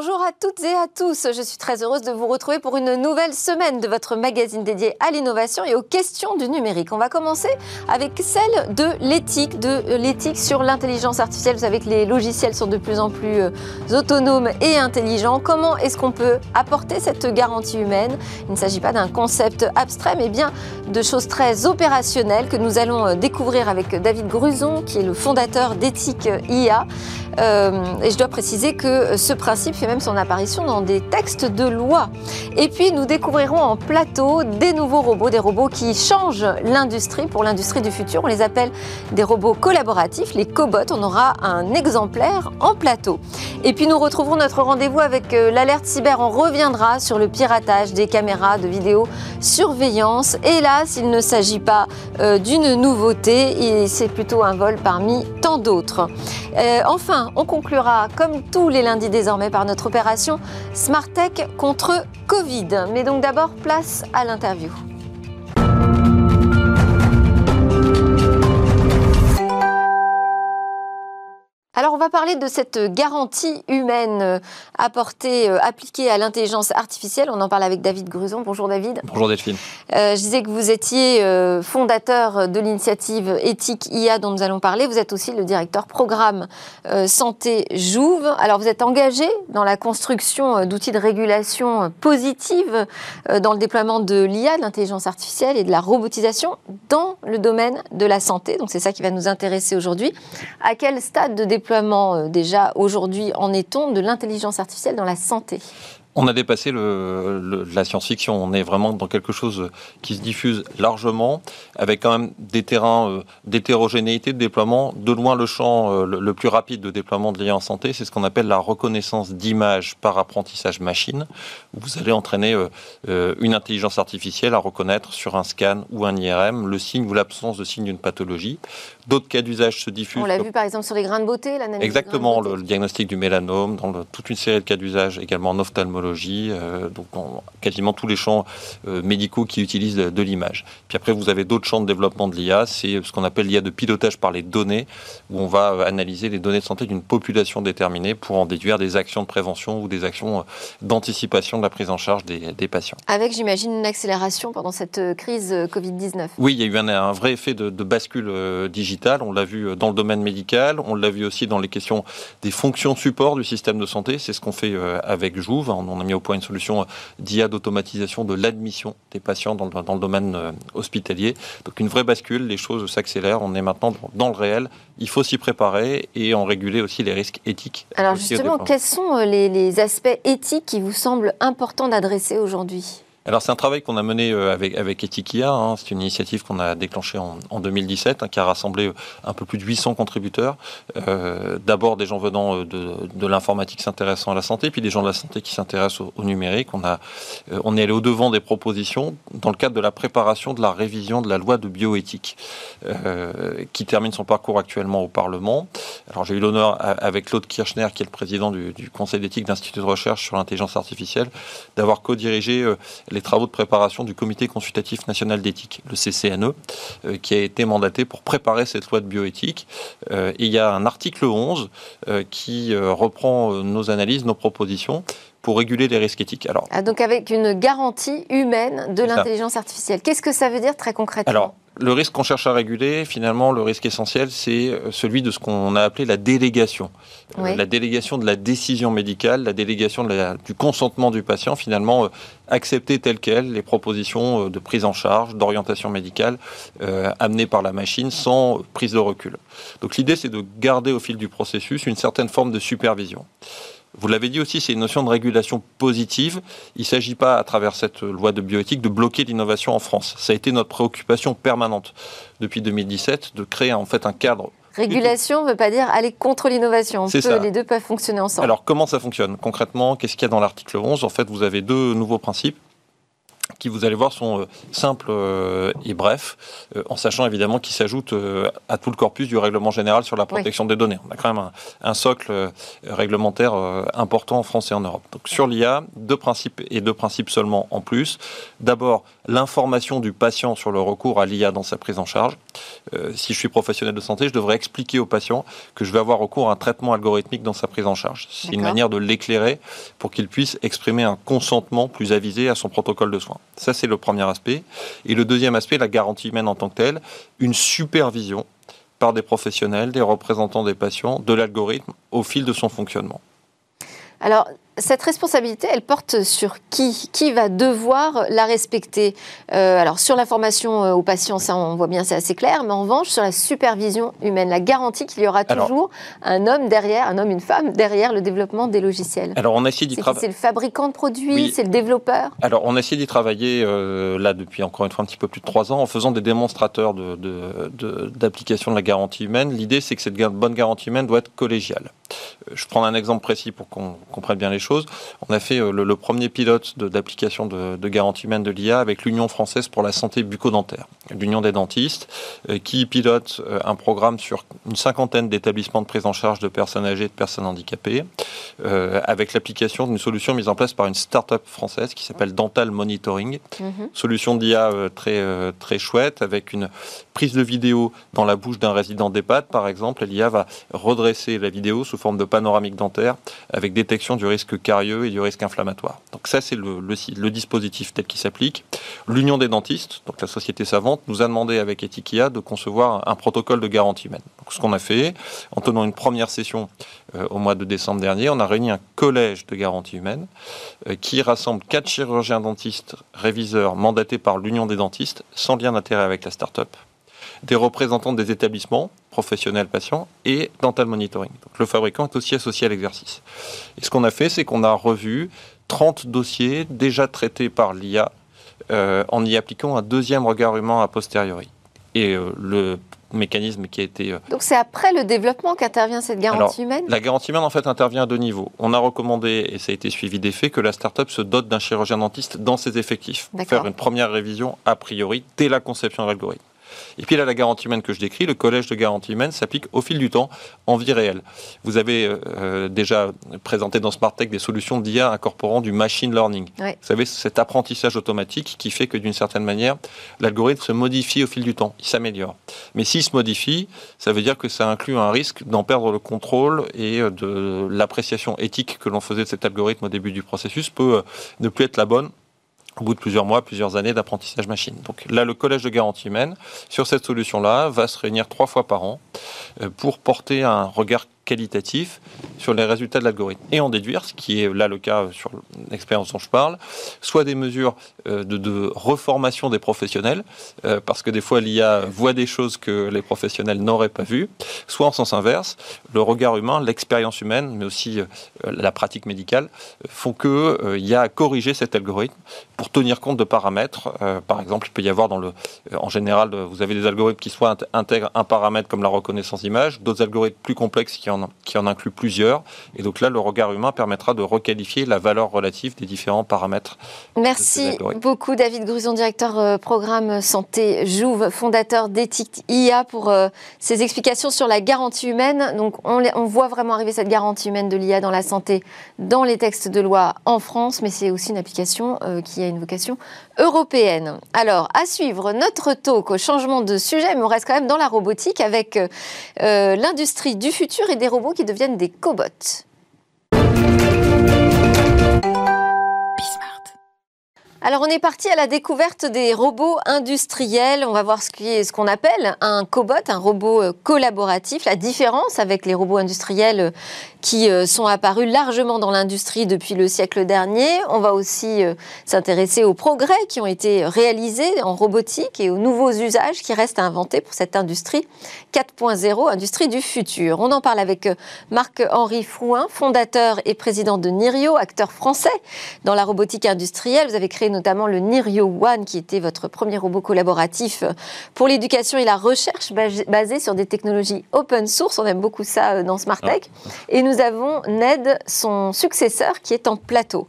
Bonjour à toutes et à tous. Je suis très heureuse de vous retrouver pour une nouvelle semaine de votre magazine dédié à l'innovation et aux questions du numérique. On va commencer avec celle de l'éthique, de l'éthique sur l'intelligence artificielle. Vous savez que les logiciels sont de plus en plus euh, autonomes et intelligents. Comment est-ce qu'on peut apporter cette garantie humaine? Il ne s'agit pas d'un concept abstrait, mais bien de choses très opérationnelles que nous allons euh, découvrir avec David Gruson, qui est le fondateur d'Éthique IA. Euh, et je dois préciser que ce principe fait même son apparition dans des textes de loi. Et puis nous découvrirons en plateau des nouveaux robots, des robots qui changent l'industrie pour l'industrie du futur. On les appelle des robots collaboratifs, les cobots. On aura un exemplaire en plateau. Et puis nous retrouverons notre rendez-vous avec euh, l'alerte cyber. On reviendra sur le piratage des caméras de vidéosurveillance. Hélas, il ne s'agit pas euh, d'une nouveauté, c'est plutôt un vol parmi tant d'autres. enfin, on conclura, comme tous les lundis désormais, par notre opération Smart Tech contre Covid. Mais donc d'abord, place à l'interview. Alors on va parler de cette garantie humaine euh, apportée, euh, appliquée à l'intelligence artificielle. On en parle avec David Gruson. Bonjour David. Bonjour Delphine. Euh, je disais que vous étiez fondateur de l'initiative éthique IA dont nous allons parler. Vous êtes aussi le directeur programme santé Jouve. Alors vous êtes engagé dans la construction d'outils de régulation positive dans le déploiement de l'IA, de l'intelligence artificielle et de la robotisation dans le domaine de la santé. Donc c'est ça qui va nous intéresser aujourd'hui. À quel stade de déploiement euh, déjà aujourd'hui en est-on de l'intelligence artificielle dans la santé? On a dépassé la science-fiction. On est vraiment dans quelque chose qui se diffuse largement, avec quand même des terrains euh, d'hétérogénéité de déploiement. De loin, le champ euh, le, plus rapide de déploiement de l'IA en santé, c'est ce qu'on appelle la reconnaissance d'images par apprentissage machine. vous allez entraîner une intelligence artificielle à reconnaître sur un scan ou un IRM le signe ou l'absence de signe d'une pathologie. D'autres cas d'usage se diffusent. On l'a vu par exemple sur les grains de beauté, l'analyse. Exactement, le, diagnostic du mélanome, dans toute une série de cas d'usage, également en ophtalmologie euh, donc quasiment tous les champs euh, médicaux qui utilisent de, l'image. Puis après, vous avez d'autres champs de développement de l'IA, c'est ce qu'on appelle l'IA de pilotage par les données, où on va euh, analyser les données de santé d'une population déterminée pour en déduire des actions de prévention ou des actions d'anticipation de la prise en charge des, patients. Avec, j'imagine, une accélération pendant cette crise Covid-19. Oui, il y a eu un, vrai effet de, de bascule digitale. On l'a vu dans le domaine médical, on l'a vu aussi dans les questions des fonctions support du système de santé. C'est ce qu'on fait avec Jouve. On a mis au point une solution d'IA d'automatisation de l'admission des patients dans le, domaine euh, hospitalier. Donc une vraie bascule, les choses s'accélèrent, on est maintenant dans le réel, il faut s'y préparer et en réguler aussi les risques éthiques. Alors justement, quels sont euh, les aspects éthiques qui vous semblent importants d'adresser aujourd'hui? Alors c'est un travail qu'on a mené euh, avec, avec hein. c'est une initiative qu'on a déclenchée en, 2017, hein, qui a rassemblé euh, un peu plus de 800 contributeurs. Euh, d'abord des gens venant de, l'informatique s'intéressant à la santé, puis des gens de la santé qui s'intéressent au, numérique. On, a, on est allé au-devant des propositions dans le cadre de la préparation de la révision de la loi de bioéthique, qui termine son parcours actuellement au Parlement. Alors j'ai eu l'honneur, avec Claude Kirchner, qui est le président du, du Conseil d'éthique d'Institut de recherche sur l'intelligence artificielle, d'avoir co-dirigé les travaux de préparation du Comité consultatif national d'éthique, le CCNE, euh, qui a été mandaté pour préparer cette loi de bioéthique. Euh, et il y a un article 11 euh, qui reprend nos analyses, nos propositions pour réguler les risques éthiques. Alors, ah, donc avec une garantie humaine de l'intelligence artificielle. Qu'est-ce que ça veut dire très concrètement? Le risque qu'on cherche à réguler, finalement, le risque essentiel, c'est euh, celui de ce qu'on a appelé la délégation. Euh, la délégation de la décision médicale, la délégation du consentement du patient, finalement, euh, accepter telles quelles les propositions de prise en charge, d'orientation médicale amenées par la machine sans prise de recul. Donc l'idée, c'est de garder au fil du processus une certaine forme de supervision. Vous l'avez dit aussi, c'est une notion de régulation positive. Il ne s'agit pas, à travers cette loi de bioéthique, de bloquer l'innovation en France. Ça a été notre préoccupation permanente depuis 2017, de créer en fait un cadre Régulation ne veut pas dire aller contre l'innovation. Les deux peuvent fonctionner ensemble. Alors, comment ça fonctionne? Concrètement, qu'est-ce qu'il y a dans l'article 11 En fait, vous avez deux nouveaux principes. Qui, vous allez voir, sont euh, simples euh, et brefs, euh, en sachant évidemment qu'ils s'ajoutent à tout le corpus du règlement général sur la protection des données. On a quand même un, socle réglementaire important en France et en Europe. Donc sur l'IA, deux principes et deux principes seulement en plus. D'abord, l'information du patient sur le recours à l'IA dans sa prise en charge. si je suis professionnel de santé, je devrais expliquer au patient que je vais avoir recours à un traitement algorithmique dans sa prise en charge. C'est une manière de l'éclairer pour qu'il puisse exprimer un consentement plus avisé à son protocole de soins. Ça, c'est le premier aspect. Et le deuxième aspect, la garantie humaine en tant que telle, une supervision par des professionnels, des représentants des patients, de l'algorithme au fil de son fonctionnement. Alors, cette responsabilité, elle porte sur qui Qui va devoir la respecter euh, Alors, sur l'information euh, aux patients, ça, on voit bien, c'est assez clair. Mais en revanche, sur la supervision humaine, la garantie qu'il y aura toujours un homme derrière, un homme, une femme derrière le développement des logiciels. Alors, on a essayé d'y travailler. C'est le fabricant de produits, c'est le développeur? Alors, on a essayé d'y travailler euh, là depuis encore une fois un petit peu plus de trois ans en faisant des démonstrateurs d'application de, de, la garantie humaine. L'idée, c'est que cette bonne garantie humaine doit être collégiale. Je prends un exemple précis pour qu'on comprenne bien les choses. On a fait euh, le, premier pilote d'application de, garantie humaine de l'IA avec l'Union française pour la santé bucco-dentaire, l'Union des dentistes, euh, qui pilote euh, un programme sur une cinquantaine d'établissements de prise en charge de personnes âgées et de personnes handicapées, avec l'application d'une solution mise en place par une start-up française qui s'appelle Dental Monitoring. Mhm. Solution d'IA très, très chouette, avec une prise de vidéo dans la bouche d'un résident d'EHPAD, par exemple. L'IA va redresser la vidéo sous forme de panoramique dentaire avec détection du risque carieux et du risque inflammatoire. Donc ça, c'est le, dispositif tel qu'il s'applique. L'Union des dentistes, donc la société savante, nous a demandé avec Etikia de concevoir un, protocole de garantie humaine. Donc ce qu'on a fait, en tenant une première session euh, au mois de décembre dernier, on a réuni un collège de garantie humaine euh, qui rassemble quatre chirurgiens dentistes réviseurs mandatés par l'Union des dentistes, sans lien d'intérêt avec la start-up des représentants des établissements professionnels patients et Dental Monitoring. Donc, le fabricant est aussi associé à l'exercice. Et ce qu'on a fait, c'est qu'on a revu 30 dossiers déjà traités par l'IA euh, en y appliquant un deuxième regard humain a posteriori. Et euh, le mécanisme qui a été... Euh, Donc c'est après le développement qu'intervient cette garantie humaine? La garantie humaine, en fait, intervient à deux niveaux. On a recommandé, et ça a été suivi des faits, que la start-up se dote d'un chirurgien dentiste dans ses effectifs. Faire une première révision a priori dès la conception de l'algorithme. Et puis là, la garantie humaine que je décris, le collège de garantie humaine s'applique au fil du temps en vie réelle. Vous avez euh, euh, déjà présenté dans Smart Tech des solutions d'IA incorporant du machine learning. Vous savez, cet apprentissage automatique qui fait que d'une certaine manière, l'algorithme se modifie au fil du temps, il s'améliore. Mais s'il se modifie, ça veut dire que ça inclut un risque d'en perdre le contrôle et euh, de l'appréciation éthique que l'on faisait de cet algorithme au début du processus peut ne plus être la bonne au bout de plusieurs mois, plusieurs années d'apprentissage machine. Donc là, le collège de garantie humaine, sur cette solution-là, va se réunir trois fois par an euh, pour porter un regard qualitatif sur les résultats de l'algorithme et en déduire, ce qui est là le cas sur l'expérience dont je parle, soit des mesures euh, de, reformation des professionnels, euh, parce que des fois l'IA voit des choses que les professionnels n'auraient pas vues, soit en sens inverse, le regard humain, l'expérience humaine, mais aussi euh, la pratique médicale, font qu'il y a à corriger cet algorithme pour tenir compte de paramètres. par exemple, il peut y avoir dans le, en général, vous avez des algorithmes qui soit intègrent un paramètre comme la reconnaissance d'image, d'autres algorithmes plus complexes qui en qui en inclut plusieurs. Et donc là, le regard humain permettra de requalifier la valeur relative des différents paramètres. Merci beaucoup, David Gruson, directeur euh, programme santé Jouve, fondateur d'Ethic IA, pour euh, ces explications sur la garantie humaine. Donc on, on voit vraiment arriver cette garantie humaine de l'IA dans la santé, dans les textes de loi en France, mais c'est aussi une application euh, qui a une vocation européenne. Alors, à suivre notre talk au changement de sujet, mais on reste quand même dans la robotique avec l'industrie du futur et des robots qui deviennent des cobots. Alors on est parti à la découverte des robots industriels. On va voir ce qu'on ce qu'on appelle un cobot, un robot euh, collaboratif. La différence avec les robots industriels euh, qui euh, sont apparus largement dans l'industrie depuis le siècle dernier. On va aussi s'intéresser aux progrès qui ont été réalisés en robotique et aux nouveaux usages qui restent à inventer pour cette industrie 4.0, industrie du futur. On en parle avec Marc-Henri Frouin, fondateur et président de Nirio, acteur français dans la robotique industrielle. Vous avez créé notamment le Nirio One, qui était votre premier robot collaboratif pour l'éducation et la recherche basé sur des technologies open source. On aime beaucoup ça dans Smart Tech. Et nous avons Ned, son successeur, qui est en plateau.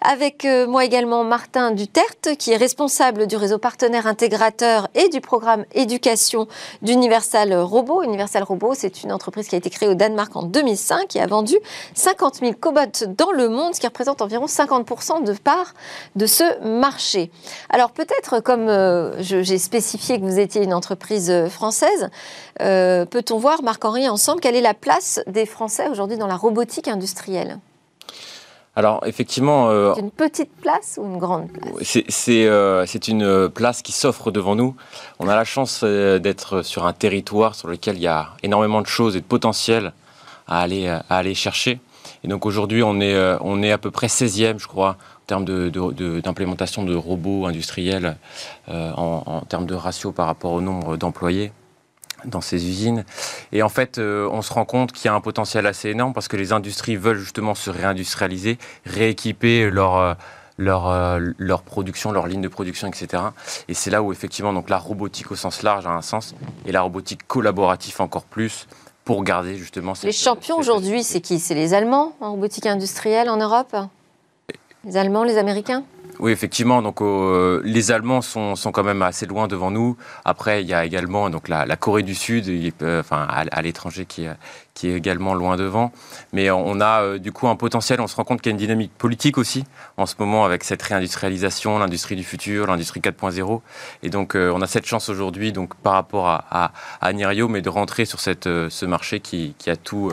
Avec moi également Martin Duterte, qui est responsable du réseau partenaire intégrateur et du programme éducation d'Universal Robot. Universal Robot, c'est une entreprise qui a été créée au Danemark en 2005 et a vendu 50 000 cobots dans le monde, ce qui représente environ 50% de part de ce marché. Alors peut-être, comme euh, j'ai spécifié que vous étiez une entreprise euh, française, euh, peut-on voir, Marc-Henri, ensemble, quelle est la place des Français aujourd'hui dans la robotique industrielle? Alors effectivement, c'est une petite place ou une grande place? C'est une place qui s'offre devant nous. On a la chance d'être sur un territoire sur lequel il y a énormément de choses et de potentiel à aller, à aller chercher. Et donc aujourd'hui, on est, on est à peu près 16e, je crois, termes d'implémentation de, de, robots industriels, euh, en, termes de ratio par rapport au nombre d'employés dans ces usines. Et en fait, euh, on se rend compte qu'il y a un potentiel assez énorme parce que les industries veulent justement se réindustrialiser, rééquiper leur... Leur, leur, production, leur ligne de production, etc. Et c'est là où effectivement donc la robotique au sens large a un sens et la robotique collaborative encore plus pour garder justement. les champions aujourd'hui, c'est qui? C'est les Allemands en robotique industrielle en Europe? Les Allemands, les Américains? Oui, effectivement. Donc, euh, les Allemands sont, sont, quand même assez loin devant nous. Après, il y a également donc la, Corée du Sud, enfin à, l'étranger, qui, qui est également loin devant. Mais on a euh, du coup un potentiel, on se rend compte qu'il y a une dynamique politique aussi en ce moment avec cette réindustrialisation, l'industrie du futur, l'industrie 4.0. Et donc euh, on a cette chance aujourd'hui, donc par rapport à, à, Nirio, mais de rentrer sur cette, euh, ce marché qui, qui, a tout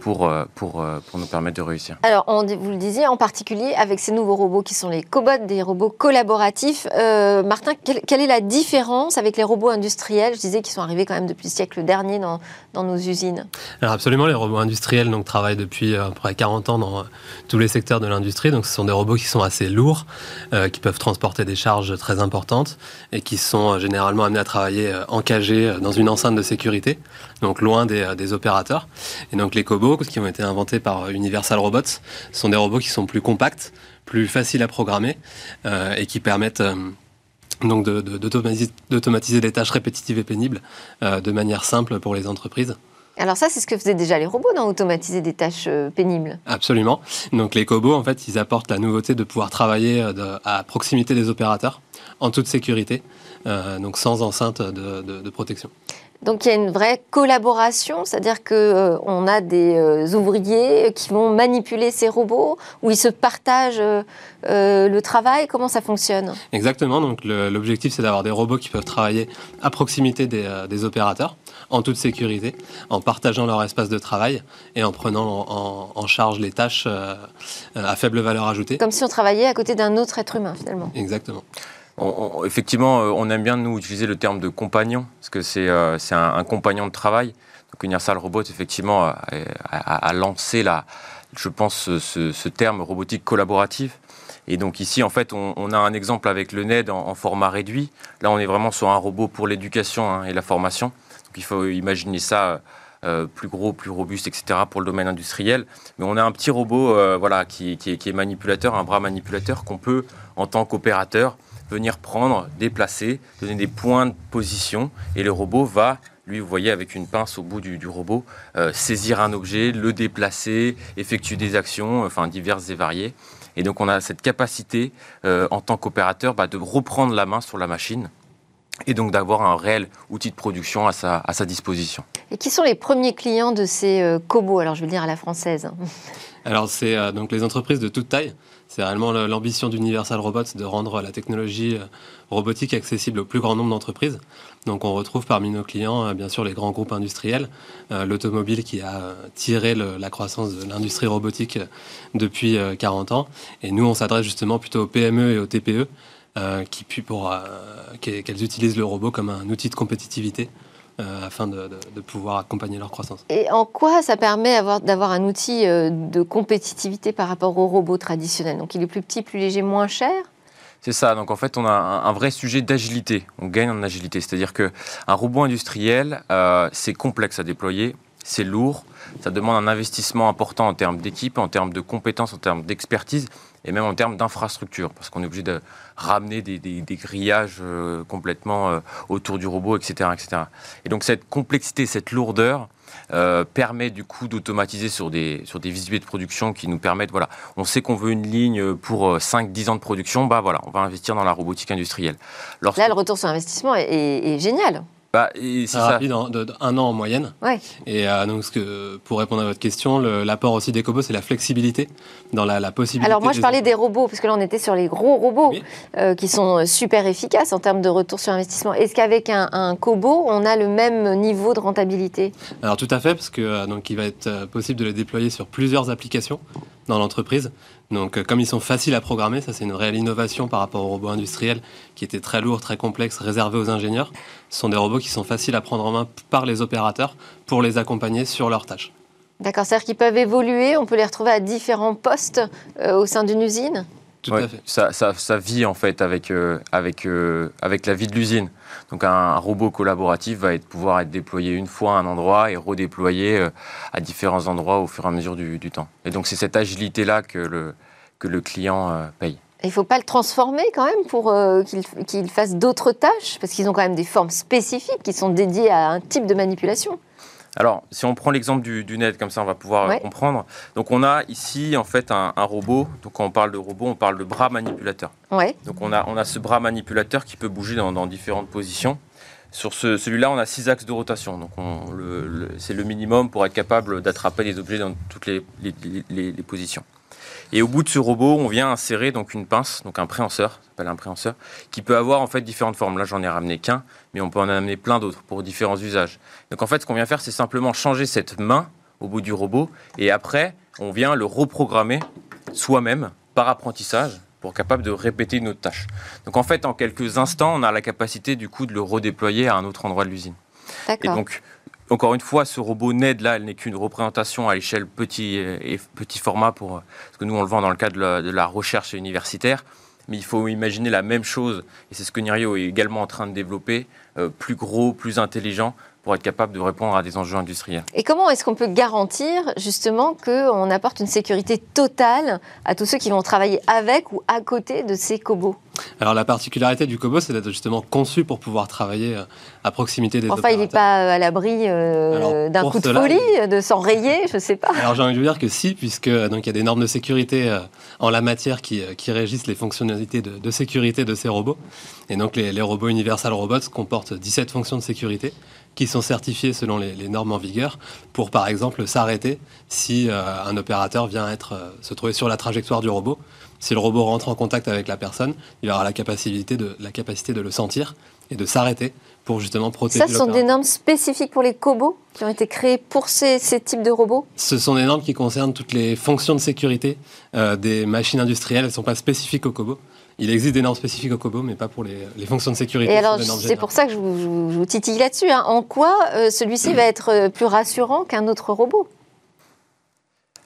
pour, pour, pour nous permettre de réussir. Alors on, vous le disiez, en particulier avec ces nouveaux robots qui sont les cobots, des robots collaboratifs. Martin, quelle, quelle, est la différence avec les robots industriels Je disais qu'ils sont arrivés quand même depuis le siècle dernier dans, dans nos usines? Alors absolument, les robots industriels donc, travaillent depuis euh, à peu près 40 ans dans euh, tous les secteurs de l'industrie. Donc ce sont des robots qui sont assez lourds, euh, qui peuvent transporter des charges très importantes et qui sont généralement amenés à travailler encagés dans une enceinte de sécurité, donc loin des, opérateurs. Et donc les cobots, qui ont été inventés par Universal Robots, sont des robots qui sont plus compacts, plus faciles à programmer et qui permettent donc d'automatiser de, des tâches répétitives et pénibles de manière simple pour les entreprises. Alors ça, c'est ce que faisaient déjà les robots, dans automatiser des tâches euh, pénibles. Absolument. Donc les cobots, en fait, ils apportent la nouveauté de pouvoir travailler euh, à proximité des opérateurs, en toute sécurité, euh, donc sans enceinte de protection. Donc il y a une vraie collaboration, c'est-à-dire qu'on euh, a des euh, ouvriers qui vont manipuler ces robots, où ils se partagent le travail. Comment ça fonctionne? Exactement. Donc l'objectif, c'est d'avoir des robots qui peuvent travailler à proximité des, opérateurs, en toute sécurité, en partageant leur espace de travail et en prenant en charge les tâches à faible valeur ajoutée. Comme si on travaillait à côté d'un autre être humain, finalement. Exactement effectivement, euh, on aime bien nous utiliser le terme de compagnon, parce que c'est euh, un, compagnon de travail. Donc Universal Robot, effectivement, a, lancé, la, je pense, ce, terme robotique collaboratif. Et donc ici, en fait, on, a un exemple avec le NED en, format réduit. Là, on est vraiment sur un robot pour l'éducation hein, et la formation. Il faut imaginer ça euh, plus gros, plus robuste, etc. pour le domaine industriel. Mais on a un petit robot voilà, qui, est manipulateur, un bras manipulateur qu'on peut, en tant qu'opérateur, venir prendre, déplacer, donner des points de position, et le robot va lui, vous voyez, avec une pince au bout du, robot, euh, saisir un objet, le déplacer, effectuer des actions, enfin diverses et variées. Et donc on a cette capacité, euh, en tant qu'opérateur, bah, de reprendre la main sur la machine et donc d'avoir un réel outil de production à sa, à sa, disposition. Et qui sont les premiers clients de ces euh, cobots Alors je veux dire à la française. Alors c'est donc les entreprises de toute taille. C'est réellement l'ambition d'Universal Robots de rendre la technologie euh, robotique accessible au plus grand nombre d'entreprises. Donc on retrouve parmi nos clients euh, bien sûr les grands groupes industriels, euh, l'automobile qui a tiré la croissance de l'industrie robotique depuis 40 ans. Et nous on s'adresse justement plutôt aux PME et aux TPE qui pour qu'elles utilisent le robot comme un outil de compétitivité euh, afin de, pouvoir accompagner leur croissance. Et en quoi ça permet d'avoir un outil euh, de compétitivité par rapport aux robots traditionnels? Donc il est plus petit, plus léger, moins cher? C'est ça. Donc en fait, on a un, vrai sujet d'agilité. On gagne en agilité. C'est-à-dire que un robot industriel, euh, c'est complexe à déployer, c'est lourd, ça demande un investissement important en termes d'équipe, en termes de compétences, en termes d'expertise. Et même en termes d'infrastructure, parce qu'on est obligé de ramener des, grillages euh, complètement euh, autour du robot, etc., etc. Et donc cette complexité, cette lourdeur, euh, permet du coup d'automatiser sur des, sur des visibilités de production qui nous permettent, voilà, on sait qu'on veut une ligne pour 5-10 ans de production, bah voilà, on va investir dans la robotique industrielle. Là, le retour sur investissement est génial. Bah, c'est rapide, un an en moyenne. Et euh, donc, ce que, pour répondre à votre question, l'apport aussi des cobots, c'est la flexibilité dans la, possibilité. Alors moi, je parlais des robots, parce que là, on était sur les gros robots euh, qui sont super efficaces en termes de retour sur investissement. Est-ce qu'avec un, un, cobot, on a le même niveau de rentabilité? Alors tout à fait, parce que euh, donc il va être possible de les déployer sur plusieurs applications dans l'entreprise. Donc, euh, comme ils sont faciles à programmer, ça c'est une réelle innovation par rapport aux robots industriels qui étaient très lourds, très complexes, réservés aux ingénieurs. Ce sont des robots qui sont faciles à prendre en main par les opérateurs pour les accompagner sur leurs tâches. D'accord, c'est-à-dire qu'ils peuvent évoluer, on peut les retrouver à différents postes euh, au sein d'une usine? Tout à fait. Ça, ça, vit en fait avec, euh, avec, avec la vie de l'usine. Donc un, robot collaboratif va être, pouvoir être déployé une fois à un endroit et redéployé euh, à différents endroits au fur et à mesure du, temps. Et donc c'est cette agilité-là que le, que le client euh, paye. Il ne faut pas le transformer quand même pour euh, qu'il fasse d'autres tâches, parce qu'ils ont quand même des formes spécifiques qui sont dédiées à un type de manipulation. Alors, si on prend l'exemple du, net, comme ça on va pouvoir comprendre. Donc, on a ici en fait un, robot. Donc, quand on parle de robot, on parle de bras manipulateur. Donc, on a, on a ce bras manipulateur qui peut bouger dans, différentes positions. Sur ce, celui-là, on a six axes de rotation. Donc, c'est le minimum pour être capable d'attraper des objets dans toutes les, les positions. Et au bout de ce robot, on vient insérer donc une pince, donc un préhenseur, s'appelle un préhenseur, qui peut avoir en fait différentes formes. Là, j'en ai ramené qu'un, mais on peut en amener plein d'autres pour différents usages. Donc en fait, ce qu'on vient faire, c'est simplement changer cette main au bout du robot, et après, on vient le reprogrammer soi-même par apprentissage pour capable de répéter une autre tâche. Donc en fait, en quelques instants, on a la capacité du coup de le redéployer à un autre endroit de l'usine. Et donc encore une fois, ce robot NED, là, elle n'est qu'une représentation à l'échelle petit, et petit format, pour, parce que nous, on le vend dans le cadre de la, recherche universitaire. Mais il faut imaginer la même chose, et c'est ce que Nirio est également en train de développer, euh, plus gros, plus intelligent, pour être capable de répondre à des enjeux industriels. Et comment est-ce qu'on peut garantir justement qu'on apporte une sécurité totale à tous ceux qui vont travailler avec ou à côté de ces cobots alors la particularité du Kobo, c'est d'être justement conçu pour pouvoir travailler euh, à proximité des Enfin, il n'est pas euh, à l'abri euh, d'un coup de folie, de s'enrayer, je ne sais pas. Alors j'ai envie de vous dire que si, puisque donc il y a des normes de sécurité en la matière qui, qui régissent les fonctionnalités de, de, sécurité de ces robots. Et donc les, les robots Universal Robots comportent 17 fonctions de sécurité qui sont certifiés selon les, normes en vigueur pour, par exemple, s'arrêter si euh, un opérateur vient être, euh, se trouver sur la trajectoire du robot. Si le robot rentre en contact avec la personne, il aura la capacité de, la capacité de le sentir et de s'arrêter pour justement protéger. Ça, ce sont des normes spécifiques pour les cobots qui ont été créées pour ces, types de robots? Ce sont des normes qui concernent toutes les fonctions de sécurité euh, des machines industrielles. Elles ne sont pas spécifiques aux cobots. Il existe des normes spécifiques au COBO, mais pas pour les, fonctions de sécurité. Et alors, c'est pour ça que je vous, titille là-dessus. Hein. En quoi euh, celui-ci va être euh, plus rassurant qu'un autre robot?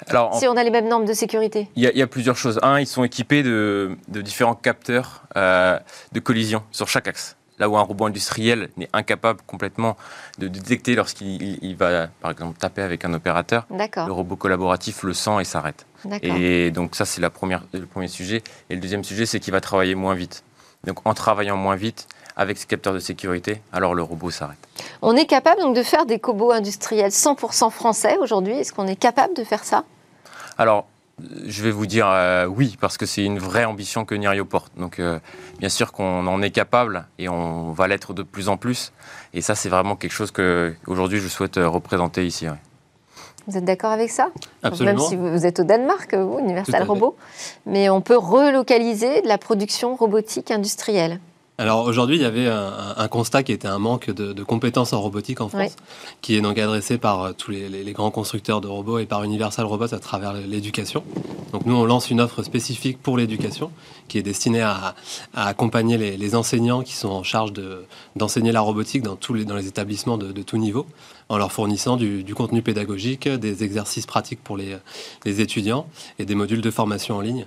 Alors, si on a les mêmes normes de sécurité Il y, a plusieurs choses. Un, ils sont équipés de, différents capteurs euh, de collision sur chaque axe là où un robot industriel n'est incapable complètement de détecter lorsqu'il va, par exemple, taper avec un opérateur. Le robot collaboratif le sent et s'arrête. Et donc ça, c'est le premier sujet. Et le deuxième sujet, c'est qu'il va travailler moins vite. Donc en travaillant moins vite, avec ce capteur de sécurité, alors le robot s'arrête. On est capable donc de faire des cobots industriels 100% français aujourd'hui? Est-ce qu'on est capable de faire ça? Alors, je vais vous dire euh, oui, parce que c'est une vraie ambition que Nirio porte. Donc, euh, bien sûr qu'on en est capable et on va l'être de plus en plus. Et ça, c'est vraiment quelque chose que aujourd'hui je souhaite euh, représenter ici. Vous êtes d'accord avec ça? Absolument. Même si vous êtes au Danemark, vous, Universal Robot. Mais on peut relocaliser de la production robotique industrielle. Alors aujourd'hui, il y avait un, constat qui était un manque de, compétences en robotique en France, qui est donc adressé par euh, tous les, grands constructeurs de robots et par Universal Robots à travers l'éducation. Donc nous, on lance une offre spécifique pour l'éducation, qui est destinée à, accompagner les, enseignants qui sont en charge d'enseigner la robotique dans tous les, dans les établissements de, de tout niveau, en leur fournissant du, contenu pédagogique, des exercices pratiques pour les, les, étudiants et des modules de formation en ligne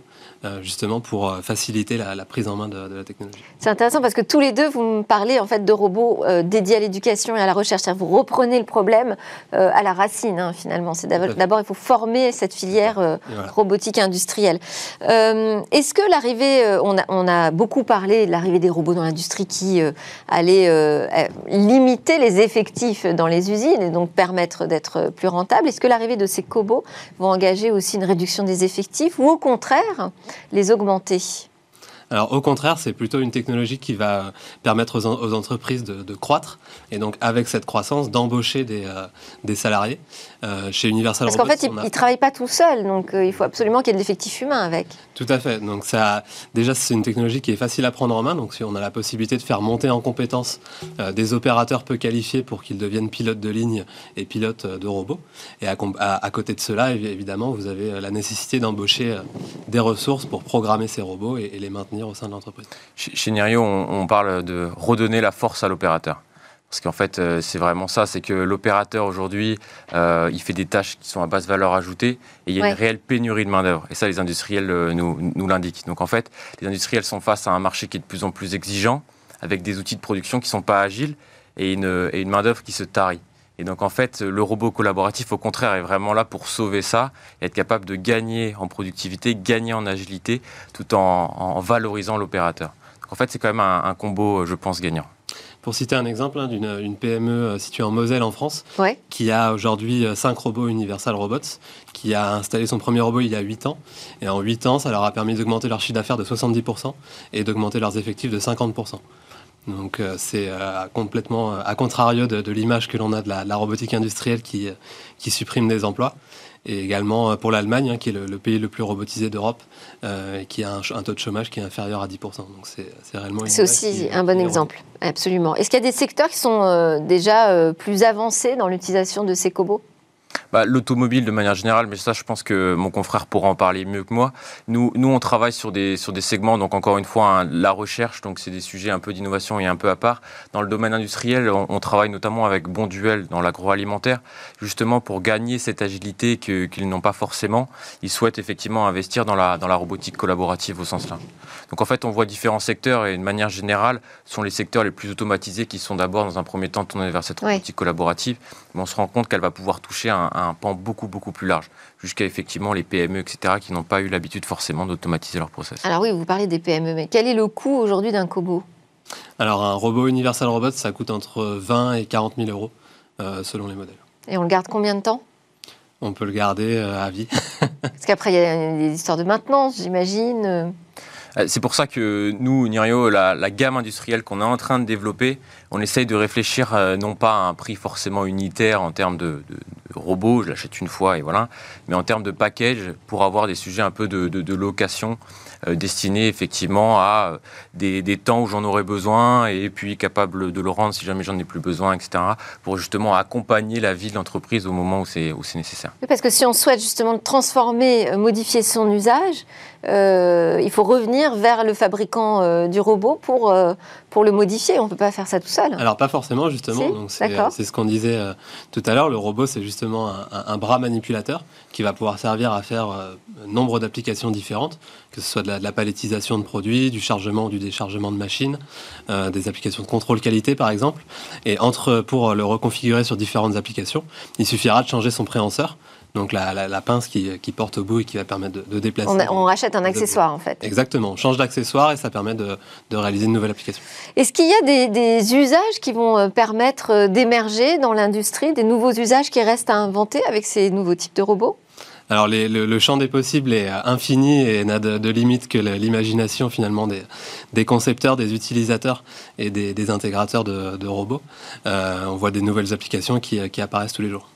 justement pour faciliter la, prise en main de, la technologie. C'est intéressant parce que tous les deux, vous me parlez en fait de robots dédiés à l'éducation et à la recherche. Vous reprenez le problème à la racine, hein, finalement. C'est d'abord, il faut former cette filière robotique industrielle. Est-ce que l'arrivée, on a, on, a, beaucoup parlé de l'arrivée des robots dans l'industrie qui allait limiter les effectifs dans les usines et donc permettre d'être plus rentable. Est-ce que l'arrivée de ces cobots vont engager aussi une réduction des effectifs ou au contraire les augmenter alors au contraire, c'est plutôt une technologie qui va permettre aux, entreprises de, croître et donc avec cette croissance d'embaucher des, euh, salariés. Euh, chez Universal Parce qu'en fait, ils ne travaillent pas tout seuls, donc euh, il faut absolument qu'il y ait de l'effectif humain avec. Tout à fait. Donc ça, déjà, c'est une technologie qui est facile à prendre en main. Donc si on a la possibilité de faire monter en compétences des opérateurs peu qualifiés pour qu'ils deviennent pilotes de ligne et pilotes de robots. Et à, à, côté de cela, évidemment, vous avez la nécessité d'embaucher des ressources pour programmer ces robots et, et les maintenir au sein de l'entreprise Chez, Nerio, on, parle de redonner la force à l'opérateur. Parce qu'en fait, euh, c'est vraiment ça, c'est que l'opérateur aujourd'hui, euh, il fait des tâches qui sont à basse valeur ajoutée et il y a une réelle pénurie de main-d'œuvre. Et ça, les industriels euh, nous, nous l'indiquent. Donc en fait, les industriels sont face à un marché qui est de plus en plus exigeant, avec des outils de production qui ne sont pas agiles et une, et une main-d'œuvre qui se tarit. Et donc en fait, le robot collaboratif, au contraire, est vraiment là pour sauver ça et être capable de gagner en productivité, gagner en agilité, tout en, valorisant l'opérateur. Donc en fait, c'est quand même un, combo, je pense, gagnant. Pour citer un exemple hein, d'une PME euh, située en Moselle en France, qui a aujourd'hui 5 euh, robots Universal Robots, qui a installé son premier robot il y a 8 ans. Et en 8 ans, ça leur a permis d'augmenter leur chiffre d'affaires de 70% et d'augmenter leurs effectifs de 50%. Donc euh, c'est euh, complètement euh, à contrario de, l'image que l'on a de la, robotique industrielle qui, qui supprime des emplois. Et également pour l'Allemagne, hein, qui est le, pays le plus robotisé d'Europe, et qui a un, taux de chômage qui est inférieur à 10%. Donc c'est réellement... C'est aussi un bon exemple, absolument. Est-ce qu'il y a des secteurs qui sont déjà plus avancés dans l'utilisation de ces cobots? Bah, L'automobile de manière générale, mais ça je pense que mon confrère pourra en parler mieux que moi. Nous, nous on travaille sur des, sur des segments, donc encore une fois, hein, la recherche, donc c'est des sujets un peu d'innovation et un peu à part. Dans le domaine industriel, on, travaille notamment avec Bonduel dans l'agroalimentaire, justement pour gagner cette agilité qu'ils n'ont pas forcément. Ils souhaitent effectivement investir dans la, dans la robotique collaborative au sens là. Donc en fait, on voit différents secteurs et de manière générale, ce sont les secteurs les plus automatisés qui sont d'abord dans un premier temps tournés vers cette robotique collaborative. Mais on se rend compte qu'elle va pouvoir toucher un, un pan beaucoup, beaucoup plus large, jusqu'à effectivement les PME, etc., qui n'ont pas eu l'habitude forcément d'automatiser leur process. Alors oui, vous parlez des PME, mais quel est le coût aujourd'hui d'un Kobo? Alors un robot Universal Robot, ça coûte entre 20 et 40 000 euros, euh, selon les modèles. Et on le garde combien de temps? On peut le garder euh, à vie. Parce qu'après, il y a des histoires de maintenance, j'imagine. Euh, c'est pour ça que nous, Nirio, la, gamme industrielle qu'on est en train de développer, on essaye de réfléchir non pas à un prix forcément unitaire en termes de, robot, je l'achète une fois et voilà. Mais en termes de package, pour avoir des sujets un peu de, location euh, destinés effectivement à euh, des, temps où j'en aurais besoin et puis capable de le rendre si jamais j'en ai plus besoin, etc. Pour justement accompagner la vie de l'entreprise au moment où c'est nécessaire. parce que si on souhaite justement transformer, euh, modifier son usage, il faut revenir vers le fabricant du robot pour, pour le modifier. On ne peut pas faire ça tout seul. Alors pas forcément justement. C'est ce qu'on disait tout à l'heure. Le robot c'est justement un, bras manipulateur qui va pouvoir servir à faire euh, nombre d'applications différentes, que ce soit de la, palettisation de produits, du chargement ou du déchargement de machines, euh, des applications de contrôle qualité par exemple. Et entre, pour le reconfigurer sur différentes applications, il suffira de changer son préhenseur donc la, pince qui, porte au bout et qui va permettre de, déplacer. On, rachète un accessoire en fait. Exactement, on change d'accessoire et ça permet de, réaliser une nouvelle application. Est-ce qu'il y a des, usages qui vont euh, permettre euh, d'émerger dans l'industrie, des nouveaux usages qui restent à inventer avec ces nouveaux types de robots? Alors le, champ des possibles est euh, infini et n'a de, limite que l'imagination finalement des, concepteurs, des utilisateurs et des, intégrateurs de, robots. on voit des nouvelles applications qui apparaissent tous les jours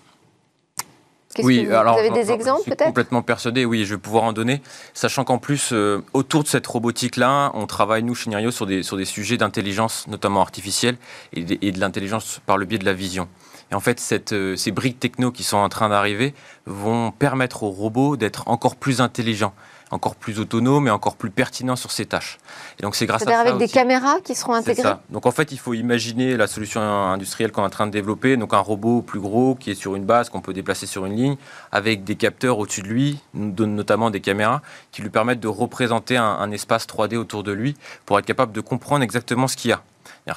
oui, vous, alors, avez des exemples peut-être Complètement persuadé, oui, je vais pouvoir en donner. Sachant qu'en plus, euh, autour de cette robotique-là, on travaille, nous, chez Nirio, sur des, sur des sujets d'intelligence, notamment artificielle, et de, l'intelligence par le biais de la vision. Et en fait, cette, euh, ces briques techno qui sont en train d'arriver vont permettre aux robots d'être encore plus intelligents encore plus autonome et encore plus pertinent sur ses tâches. Et donc c'est grâce à ça avec des caméras qui seront intégrées. Ça. Donc en fait, il faut imaginer la solution industrielle qu'on est en train de développer, donc un robot plus gros qui est sur une base qu'on peut déplacer sur une ligne, avec des capteurs au-dessus de lui, notamment des caméras, qui lui permettent de représenter un, un espace 3D autour de lui pour être capable de comprendre exactement ce qu'il y a.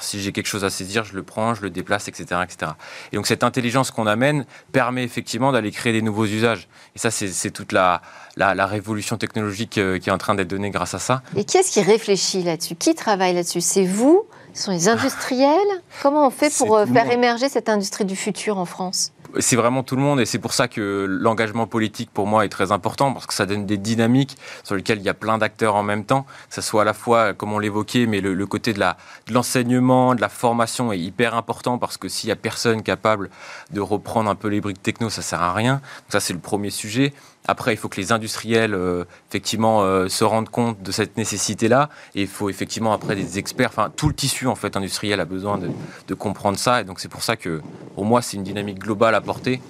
Si j'ai quelque chose à saisir, je le prends, je le déplace, etc. etc. Et donc cette intelligence qu'on amène permet effectivement d'aller créer des nouveaux usages. Et ça, c'est toute la, la, révolution technologique euh, qui est en train d'être donnée grâce à ça. Et qui est-ce qui réfléchit là-dessus? Qui travaille là-dessus? C'est vous Ce sont les industriels Comment on fait pour euh, faire émerger cette industrie du futur en France? C'est vraiment tout le monde et c'est pour ça que l'engagement politique pour moi est très important parce que ça donne des dynamiques sur lesquelles il y a plein d'acteurs en même temps, que ce soit à la fois, comme on l'évoquait, mais le, côté de l'enseignement, de, de, la formation est hyper important parce que s'il y a personne capable de reprendre un peu les briques techno, ça sert à rien. Donc ça c'est le premier sujet. Après, il faut que les industriels, euh, effectivement, euh, se rendent compte de cette nécessité-là. Et il faut effectivement, après, des experts. Enfin, tout le tissu, en fait, industriel a besoin de, comprendre ça. Et donc, c'est pour ça que, pour moi, c'est une dynamique globale à porter.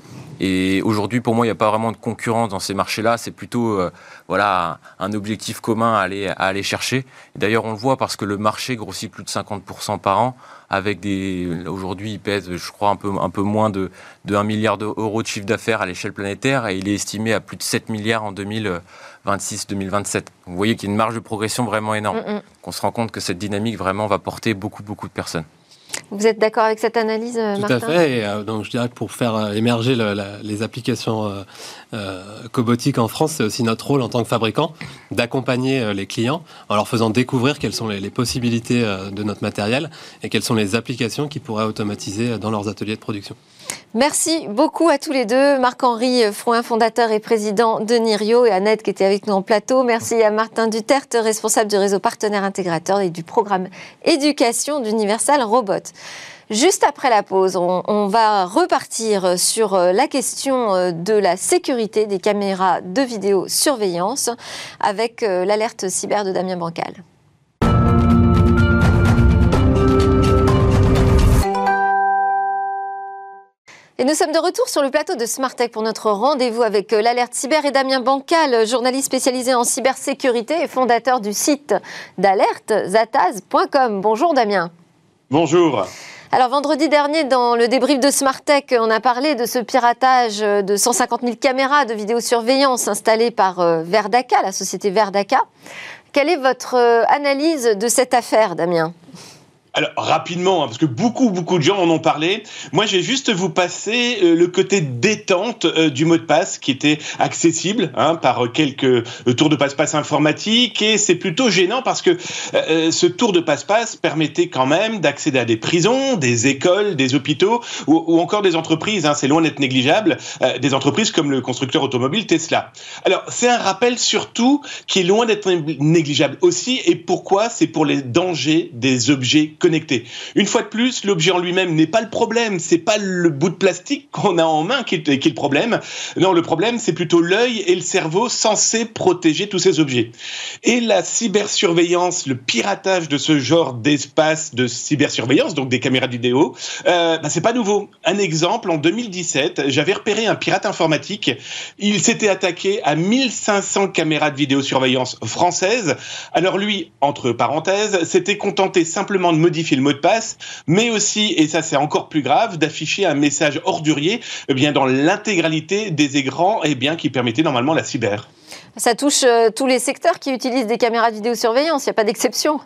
Et aujourd'hui, pour moi, il n'y a pas vraiment de concurrence dans ces marchés-là. C'est plutôt euh, voilà, un objectif commun à aller, à aller chercher. D'ailleurs, on le voit parce que le marché grossit plus de 50% par an. Avec des, aujourd'hui, il pèse, je crois, un peu, un peu moins de, de 1 milliard d'euros de chiffre d'affaires à l'échelle planétaire et il est estimé à plus de 7 milliards en 2026-2027. Vous voyez qu'il y a une marge de progression vraiment énorme. Mm, mm. On se rend compte que cette dynamique vraiment va porter beaucoup, beaucoup de personnes. Vous êtes d'accord avec cette analyse, Tout Martin Tout à fait. Et, euh, donc, je dirais que pour faire euh, émerger les applications euh, cobotiques en France, c'est aussi notre rôle en tant que fabricant d'accompagner les clients en leur faisant découvrir quelles sont les, possibilités de notre matériel et quelles sont les applications qu'ils pourraient automatiser dans leurs ateliers de production. Merci beaucoup à tous les deux. Marc-Henri Frouin, fondateur et président de Nirio, et Annette qui était avec nous en plateau. Merci à Martin Duterte, responsable du réseau partenaire intégrateur et du programme éducation d'Universal Robot. Juste après la pause, on, va repartir sur euh, la question euh, de la sécurité des caméras de vidéosurveillance avec euh, l'alerte cyber de Damien Bancal. Et nous sommes de retour sur le plateau de Smartech pour notre rendez-vous avec euh, l'alerte cyber et Damien Bancal, journaliste spécialisé en cybersécurité et fondateur du site d'alerte zataz.com. Bonjour Damien. Bonjour. Alors vendredi dernier, dans le débrief de Smartech, on a parlé de ce piratage de 150 000 caméras de vidéosurveillance installées par euh, Verdaca, la société Verdaca. Quelle est votre euh, analyse de cette affaire, Damien? Alors rapidement, hein, parce que beaucoup beaucoup de gens en ont parlé. Moi, je vais juste vous passer euh, le côté détente euh, du mot de passe qui était accessible hein, par quelques euh, tours de passe-passe informatiques et c'est plutôt gênant parce que ce tour de passe-passe permettait quand même d'accéder à des prisons, des écoles, des hôpitaux ou, encore des entreprises. Hein, c'est loin d'être négligeable. des entreprises comme le constructeur automobile Tesla. Alors c'est un rappel surtout qui est loin d'être négligeable aussi et pourquoi? C'est pour les dangers des objets connecté. Une fois de plus, l'objet en lui-même n'est pas le problème, c'est pas le bout de plastique qu'on a en main qui est, le problème. Non, le problème, c'est plutôt l'œil et le cerveau censés protéger tous ces objets. Et la cybersurveillance, le piratage de ce genre d'espace de cybersurveillance, donc des caméras vidéo, euh, bah, c'est pas nouveau. Un exemple, en 2017, j'avais repéré un pirate informatique. Il s'était attaqué à 1500 caméras de vidéosurveillance françaises. Alors lui, entre parenthèses, s'était contenté simplement de modifier le mot de passe, mais aussi, et ça c'est encore plus grave, d'afficher un message ordurier eh bien, dans l'intégralité des écrans eh bien, qui permettait normalement la cyber. Ça touche euh, tous les secteurs qui utilisent des caméras de vidéosurveillance, il n'y a pas d'exception.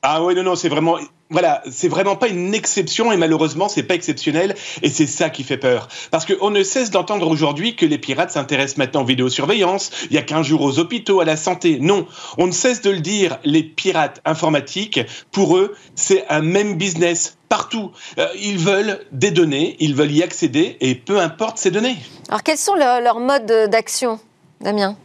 Ah oui, non, non, c'est vraiment, voilà, c'est vraiment pas une exception et malheureusement c'est pas exceptionnel et c'est ça qui fait peur. Parce qu'on ne cesse d'entendre aujourd'hui que les pirates s'intéressent maintenant aux vidéosurveillance, il y a qu'un jour aux hôpitaux, à la santé. Non, on ne cesse de le dire, les pirates informatiques, pour eux, c'est un même business partout. Euh, ils veulent des données, ils veulent y accéder et peu importe ces données. Alors quels sont leurs modes d'action, Damien?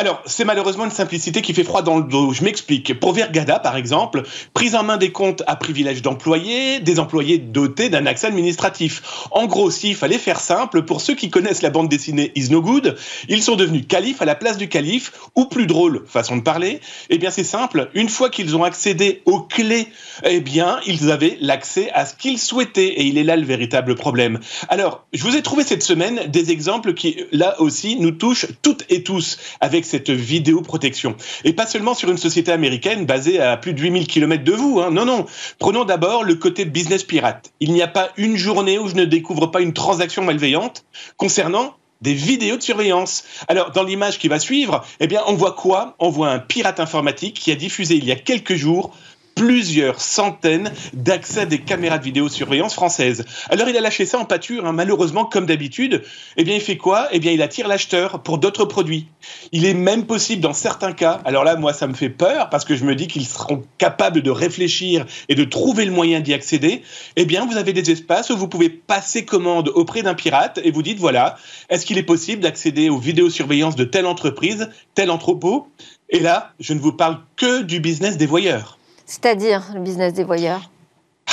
Alors, c'est malheureusement une simplicité qui fait froid dans le dos. Je m'explique. Pour Vergada, par exemple, prise en main des comptes à privilège d'employés, des employés dotés d'un accès administratif. En gros, s'il fallait faire simple, pour ceux qui connaissent la bande dessinée Is No Good, ils sont devenus calife à la place du calife, ou plus drôle, façon de parler. Eh bien, c'est simple. Une fois qu'ils ont accédé aux clés, eh bien, ils avaient l'accès à ce qu'ils souhaitaient. Et il est là le véritable problème. Alors, je vous ai trouvé cette semaine des exemples qui, là aussi, nous touchent toutes et tous avec cette vidéoprotection. Et pas seulement sur une société américaine basée à plus de 8000 km de vous. Hein. Non, non. Prenons d'abord le côté business pirate. Il n'y a pas une journée où je ne découvre pas une transaction malveillante concernant des vidéos de surveillance. Alors, dans l'image qui va suivre, eh bien, on voit quoi? On voit un pirate informatique qui a diffusé il y a quelques jours plusieurs centaines d'accès à des caméras de vidéosurveillance françaises. Alors il a lâché ça en pâture, hein. malheureusement comme d'habitude. Eh bien il fait quoi? Eh bien il attire l'acheteur pour d'autres produits. Il est même possible dans certains cas, alors là moi ça me fait peur parce que je me dis qu'ils seront capables de réfléchir et de trouver le moyen d'y accéder. Eh bien vous avez des espaces où vous pouvez passer commande auprès d'un pirate et vous dites voilà, est-ce qu'il est possible d'accéder aux vidéosurveillances de telle entreprise, tel entrepôt? Et là, je ne vous parle que du business des voyeurs. C'est-à-dire le business des voyeurs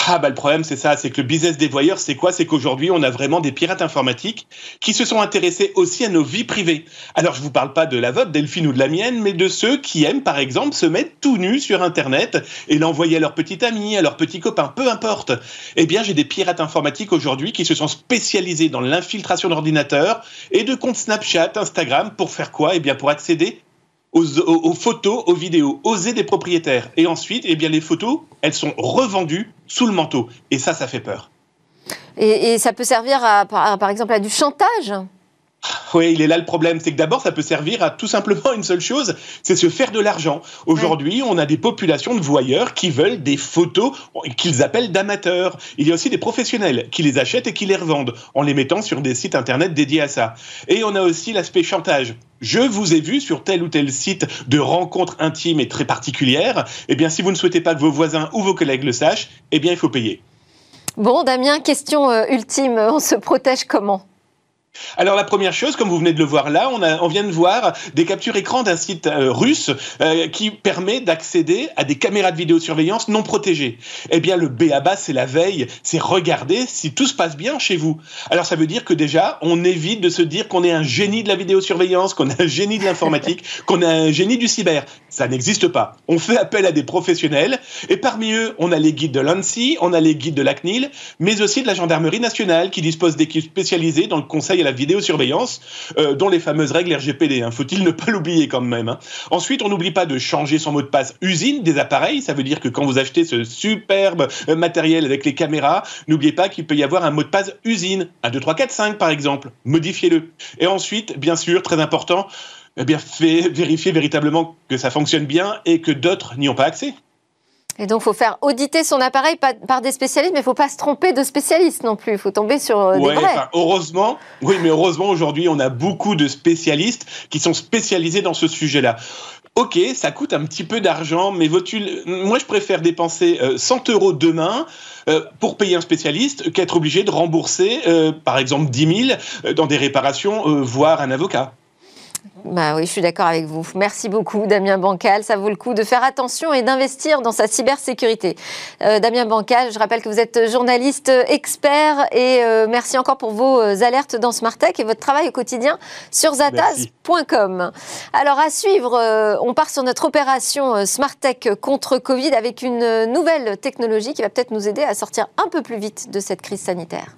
ah bah le problème c'est ça, c'est que le business des voyeurs c'est quoi? C'est qu'aujourd'hui on a vraiment des pirates informatiques qui se sont intéressés aussi à nos vies privées. Alors je vous parle pas de la vôtre, Delphine ou de la mienne, mais de ceux qui aiment par exemple se mettre tout nus sur internet et l'envoyer à leurs petits amis, à leurs petits copains, peu importe. Eh bien j'ai des pirates informatiques aujourd'hui qui se sont spécialisés dans l'infiltration d'ordinateurs et de comptes Snapchat, Instagram pour faire quoi? Eh bien pour accéder aux, photos, aux vidéos, oser des propriétaires. Et ensuite, eh bien, les photos, elles sont revendues sous le manteau. Et ça, ça fait peur. Et, ça peut servir, à, par exemple, à du chantage? Oui, il est là le problème, c'est que d'abord ça peut servir à tout simplement une seule chose, c'est se faire de l'argent. Aujourd'hui, on a des populations de voyeurs qui veulent des photos qu'ils appellent d'amateurs. Il y a aussi des professionnels qui les achètent et qui les revendent en les mettant sur des sites internet dédiés à ça. Et on a aussi l'aspect chantage. Je vous ai vu sur tel ou tel site de rencontres intimes et très particulières. Eh bien, si vous ne souhaitez pas que vos voisins ou vos collègues le sachent, eh bien, il faut payer. Bon, Damien, question euh, ultime. On se protège comment? Alors la première chose, comme vous venez de le voir là, on, vient de voir des captures écran d'un site euh, russe euh, qui permet d'accéder à des caméras de vidéosurveillance non protégées. Eh bien le B à bas, c'est la veille, c'est regarder si tout se passe bien chez vous. Alors ça veut dire que déjà, on évite de se dire qu'on est un génie de la vidéosurveillance, qu'on est un génie de l'informatique, qu'on est un génie du cyber. Ça n'existe pas. On fait appel à des professionnels et parmi eux, on a les guides de l'ANSI, on a les guides de la CNIL, mais aussi de la gendarmerie nationale qui dispose d'équipes spécialisées dans le conseil la vidéosurveillance, euh, dont les fameuses règles RGPD. Hein. Faut-il ne pas l'oublier quand même. Hein. Ensuite, on n'oublie pas de changer son mot de passe usine des appareils. Ça veut dire que quand vous achetez ce superbe euh, matériel avec les caméras, n'oubliez pas qu'il peut y avoir un mot de passe usine, 1, 2, 3, 4, 5 par exemple. Modifiez-le. Et ensuite, bien sûr, très important, eh véritablement que ça fonctionne bien et que d'autres n'y ont pas accès. Et donc, il faut faire auditer son appareil par, des spécialistes, mais il ne faut pas se tromper de spécialistes non plus. Il faut tomber sur euh, des vrais. heureusement, oui, mais heureusement, aujourd'hui, on a beaucoup de spécialistes qui sont spécialisés dans ce sujet-là. Ok, ça coûte un petit peu d'argent, mais moi, je préfère dépenser 100 euh, euros demain euh, pour payer un spécialiste qu'être obligé de rembourser, par exemple, 10 000 dans des réparations, voire un avocat. Bah oui, je suis d'accord avec vous. Merci beaucoup, Damien Bancal. Ça vaut le coup de faire attention et d'investir dans sa cybersécurité. Euh, Damien Bancal, je rappelle que vous êtes journaliste expert et euh, merci encore pour vos euh, alertes dans Smartech et votre travail au quotidien sur zataz.com. Alors à suivre, on part sur notre opération Smartech contre Covid avec une nouvelle technologie qui va peut-être nous aider à sortir un peu plus vite de cette crise sanitaire.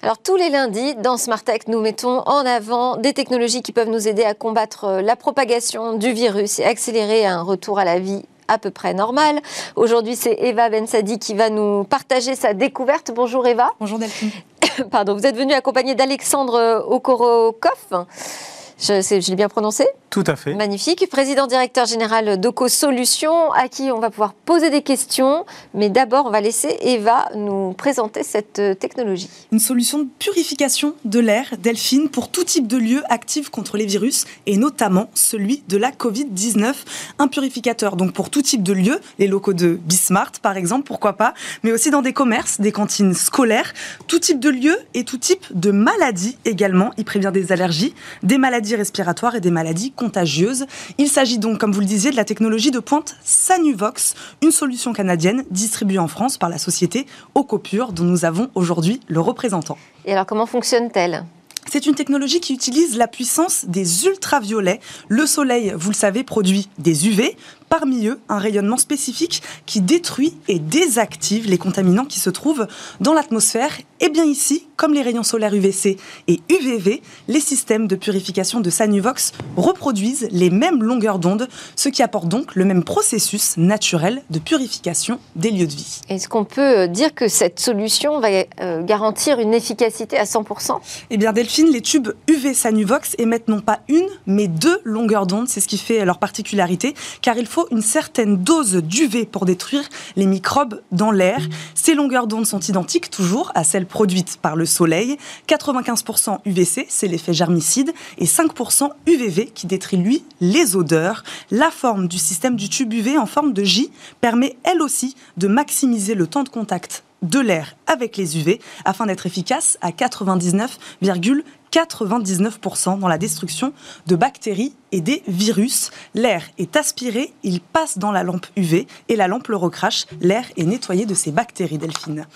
Alors tous les lundis, dans Smartech, nous mettons en avant des technologies qui peuvent nous aider à combattre euh, la propagation du virus et accélérer un retour à la vie à peu près normale. Aujourd'hui, c'est Eva Bensadi qui va nous partager sa découverte. Bonjour Eva. Bonjour Delphine. Pardon, vous êtes venue accompagnée d'Alexandre Okorokov. Je, je l'ai bien prononcé Tout à fait. Magnifique. Président directeur général d'Oco Solutions, à qui on va pouvoir poser des questions. Mais d'abord, on va laisser Eva nous présenter cette euh, technologie. Une solution de purification de l'air, Delphine, pour tout type de lieu actif contre les virus, et notamment celui de la Covid-19. Un purificateur, donc pour tout type de lieu, les locaux de Bismart, par exemple, pourquoi pas, mais aussi dans des commerces, des cantines scolaires, tout type de lieu et tout type de maladies également. Il prévient des allergies, des maladies respiratoires et des maladies contagieuses. Il s'agit donc, comme vous le disiez, de la technologie de pointe Sanuvox, une solution canadienne distribuée en France par la société Ocopure, dont nous avons aujourd'hui le représentant. Et alors, comment fonctionne-t-elle? C'est une technologie qui utilise la puissance des ultraviolets. Le soleil, vous le savez, produit des UV, Parmi eux, un rayonnement spécifique qui détruit et désactive les contaminants qui se trouvent dans l'atmosphère. Et bien ici, comme les rayons solaires UVC et UVV, les systèmes de purification de Sanuvox reproduisent les mêmes longueurs d'onde, ce qui apporte donc le même processus naturel de purification des lieux de vie. Est-ce qu'on peut dire que cette solution va euh, garantir une efficacité à 100% Eh bien Delphine, les tubes UV Sanuvox émettent non pas une, mais deux longueurs d'onde. C'est ce qui fait leur particularité, car il faut une certaine dose d'UV pour détruire les microbes dans l'air. Ces longueurs d'onde sont identiques toujours à celles produites par le soleil. 95% UVC, c'est l'effet germicide, et 5% UVV qui détruit lui les odeurs. La forme du système du tube UV en forme de J permet elle aussi de maximiser le temps de contact de l'air avec les UV afin d'être efficace à 99,99% dans la destruction de bactéries et des virus. L'air est aspiré, il passe dans la lampe UV et la lampe le recrache. L'air est nettoyé de ces bactéries, Delphine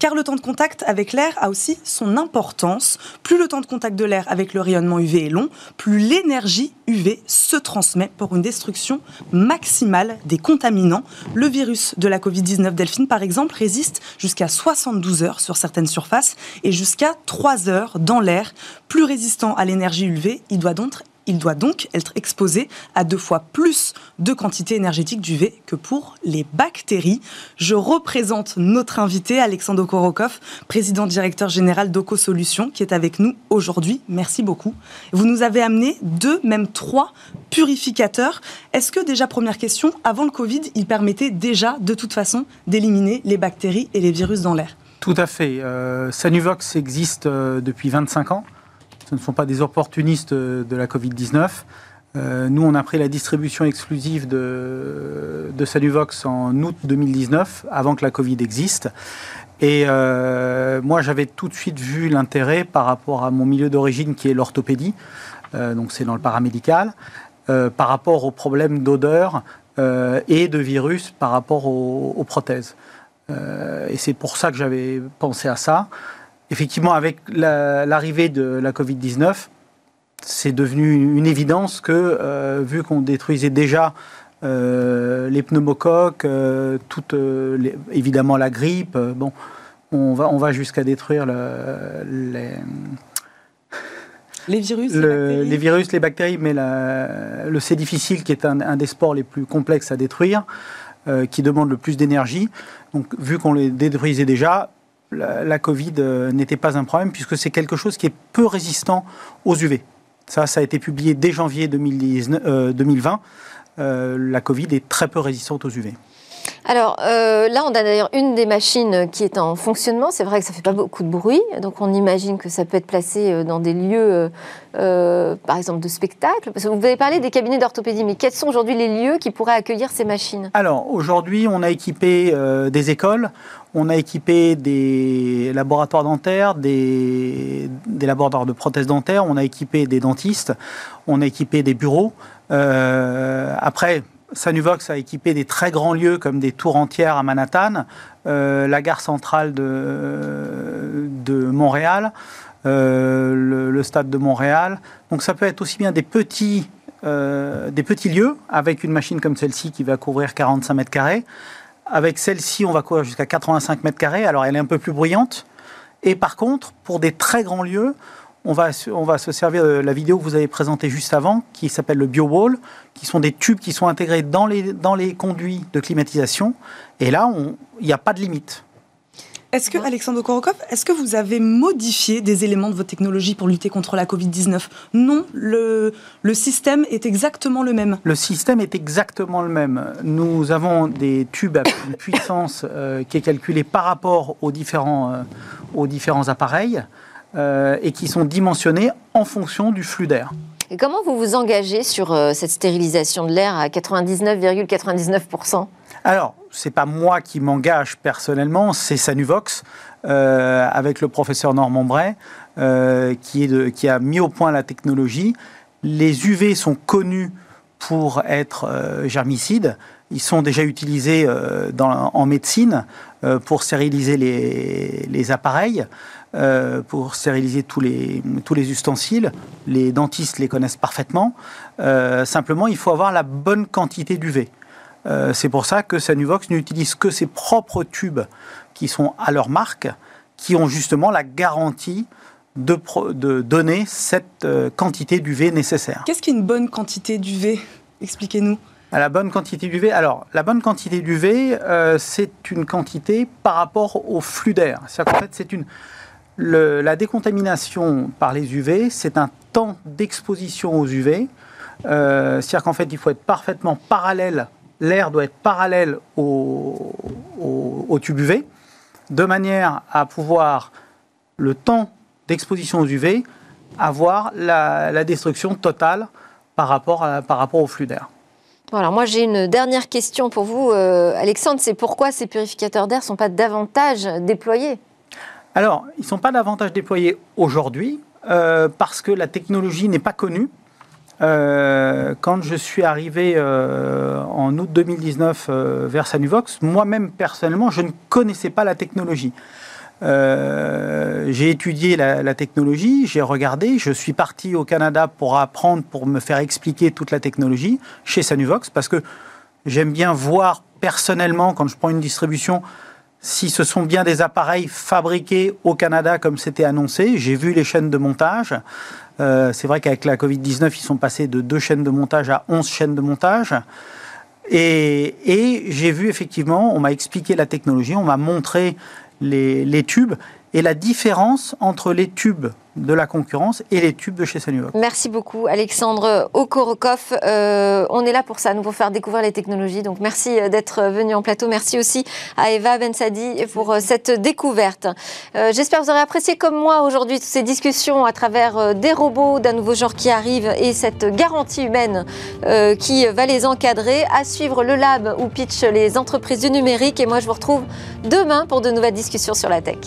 car le temps de contact avec l'air a aussi son importance. Plus le temps de contact de l'air avec le rayonnement UV est long, plus l'énergie UV se transmet pour une destruction maximale des contaminants. Le virus de la Covid-19 Delphine, par exemple, résiste jusqu'à 72 heures sur certaines surfaces et jusqu'à 3 heures dans l'air. Plus résistant à l'énergie UV, il doit donc il doit donc être exposé à deux fois plus de quantité énergétique d'UV que pour les bactéries. Je représente notre invité, Alexandre Korokov, président directeur général d'Oco Solutions, qui est avec nous aujourd'hui. Merci beaucoup. Vous nous avez amené deux, même trois purificateurs. Est-ce que déjà, première question, avant le Covid, ils permettaient déjà de toute façon d'éliminer les bactéries et les virus dans l'air? Tout à fait. Euh, Sanuvox existe euh, depuis 25 ans ce ne sont pas des opportunistes de la Covid-19. Euh, nous, on a pris la distribution exclusive de, Sanuvox en août 2019, avant que la Covid existe. Et euh, moi, j'avais tout de suite vu l'intérêt par rapport à mon milieu d'origine qui est l'orthopédie, euh, donc c'est dans le paramédical, par rapport aux problèmes d'odeur et de virus par rapport aux prothèses. et c'est pour ça que j'avais pensé à ça effectivement, avec l'arrivée de la Covid-19, c'est devenu une évidence que, euh, vu qu'on détruisait déjà euh, les pneumocoques, euh, toute, évidemment la grippe, bon, on va, on va jusqu'à détruire les, les virus, les, virus, les bactéries, mais le C difficile, qui est un, un, des sports les plus complexes à détruire, qui demande le plus d'énergie. Donc, vu qu'on les détruisait déjà, la, Covid euh, n'était pas un problème puisque c'est quelque chose qui est peu résistant aux UV. Ça, ça a été publié dès janvier 2020. Euh, euh, la Covid est très peu résistante aux UV. Alors là, on a d'ailleurs une des machines qui est en fonctionnement. C'est vrai que ça fait pas beaucoup de bruit, donc on imagine que ça peut être placé dans des lieux, par exemple, de spectacle. Parce que vous avez parlé des cabinets d'orthopédie, mais quels sont aujourd'hui les lieux qui pourraient accueillir ces machines? Alors aujourd'hui, on a équipé des écoles, on a équipé des laboratoires dentaires, des, laboratoires de prothèses dentaires, on a équipé des dentistes, on a équipé des bureaux. Euh, après, Sanuvox a équipé des très grands lieux comme des tours entières à Manhattan, euh, la gare centrale de, Montréal, euh, le, stade de Montréal. Donc ça peut être aussi bien des petits, des petits lieux avec une machine comme celle-ci qui va couvrir 45 mètres carrés, avec celle-ci, on va courir jusqu'à 85 mètres carrés. Alors, elle est un peu plus bruyante. Et par contre, pour des très grands lieux, on va, on va se servir de la vidéo que vous avez présentée juste avant, qui s'appelle le BioWall, qui sont des tubes qui sont intégrés dans les, dans les conduits de climatisation. Et là, il n'y a pas de limite. Est-ce que, Alexandre Korokov, est-ce que vous avez modifié des éléments de votre technologie pour lutter contre la Covid-19 Non, le, le système est exactement le même. Le système est exactement le même. Nous avons des tubes à une puissance euh, qui est calculée par rapport aux différents, euh, aux différents appareils euh, et qui sont dimensionnés en fonction du flux d'air. Et comment vous vous engagez sur cette stérilisation de l'air à 99,99% alors, c'est pas moi qui m'engage personnellement, c'est Sanuvox, euh, avec le professeur Normand Bray, euh, qui, est qui a mis au point la technologie. Les UV sont connus pour être euh, germicides. Ils sont déjà utilisés en médecine pour stériliser les, appareils, pour stériliser tous les, tous les ustensiles. Les dentistes les connaissent parfaitement. simplement, il faut avoir la bonne quantité d'UV. Euh, c'est pour ça que Sanuvox n'utilise que ses propres tubes qui sont à leur marque, qui ont justement la garantie de, de donner cette euh, quantité d'UV nécessaire. Qu'est-ce qu'une bonne quantité d'UV? Expliquez-nous. À la bonne quantité d'UV. Alors, la bonne quantité d'UV, euh, c'est une quantité par rapport au flux d'air. C'est-à-dire qu'en fait, c'est une. La décontamination par les UV, c'est un temps d'exposition aux UV. Euh, c'est-à-dire qu'en fait, il faut être parfaitement parallèle. L'air doit être parallèle au, tube UV, de manière à pouvoir, le temps d'exposition aux UV, avoir la, la destruction totale par rapport, à, par rapport au flux d'air. Alors moi j'ai une dernière question pour vous, euh, Alexandre, c'est pourquoi ces purificateurs d'air ne sont pas davantage déployés? Alors, ils ne sont pas davantage déployés aujourd'hui euh, parce que la technologie n'est pas connue. Euh, quand je suis arrivé en août 2019 vers Sanuvox, moi-même personnellement, je ne connaissais pas la technologie. Euh, j'ai étudié la, technologie, j'ai regardé, je suis parti au Canada pour apprendre, pour me faire expliquer toute la technologie chez Sanuvox, parce que j'aime bien voir personnellement, quand je prends une distribution, si ce sont bien des appareils fabriqués au Canada comme c'était annoncé. J'ai vu les chaînes de montage. Euh, c'est vrai qu'avec la Covid-19, ils sont passés de deux chaînes de montage à 11 chaînes de montage. Et, et j'ai vu effectivement, on m'a expliqué la technologie, on m'a montré les, tubes et la différence entre les tubes de la concurrence et les tubes de chez Sanuvox. Merci beaucoup Alexandre Okorokov. Euh, on est là pour ça, nous pour faire découvrir les technologies. Donc merci euh, d'être venu en plateau. Merci aussi à Eva Bensadi pour euh, cette découverte. J'espère que vous aurez apprécié comme moi aujourd'hui toutes ces discussions à travers des robots d'un nouveau genre qui arrive et cette garantie humaine qui va les encadrer. À suivre le lab où pitch les entreprises du numérique. Et moi je vous retrouve demain pour de nouvelles discussions sur la tech.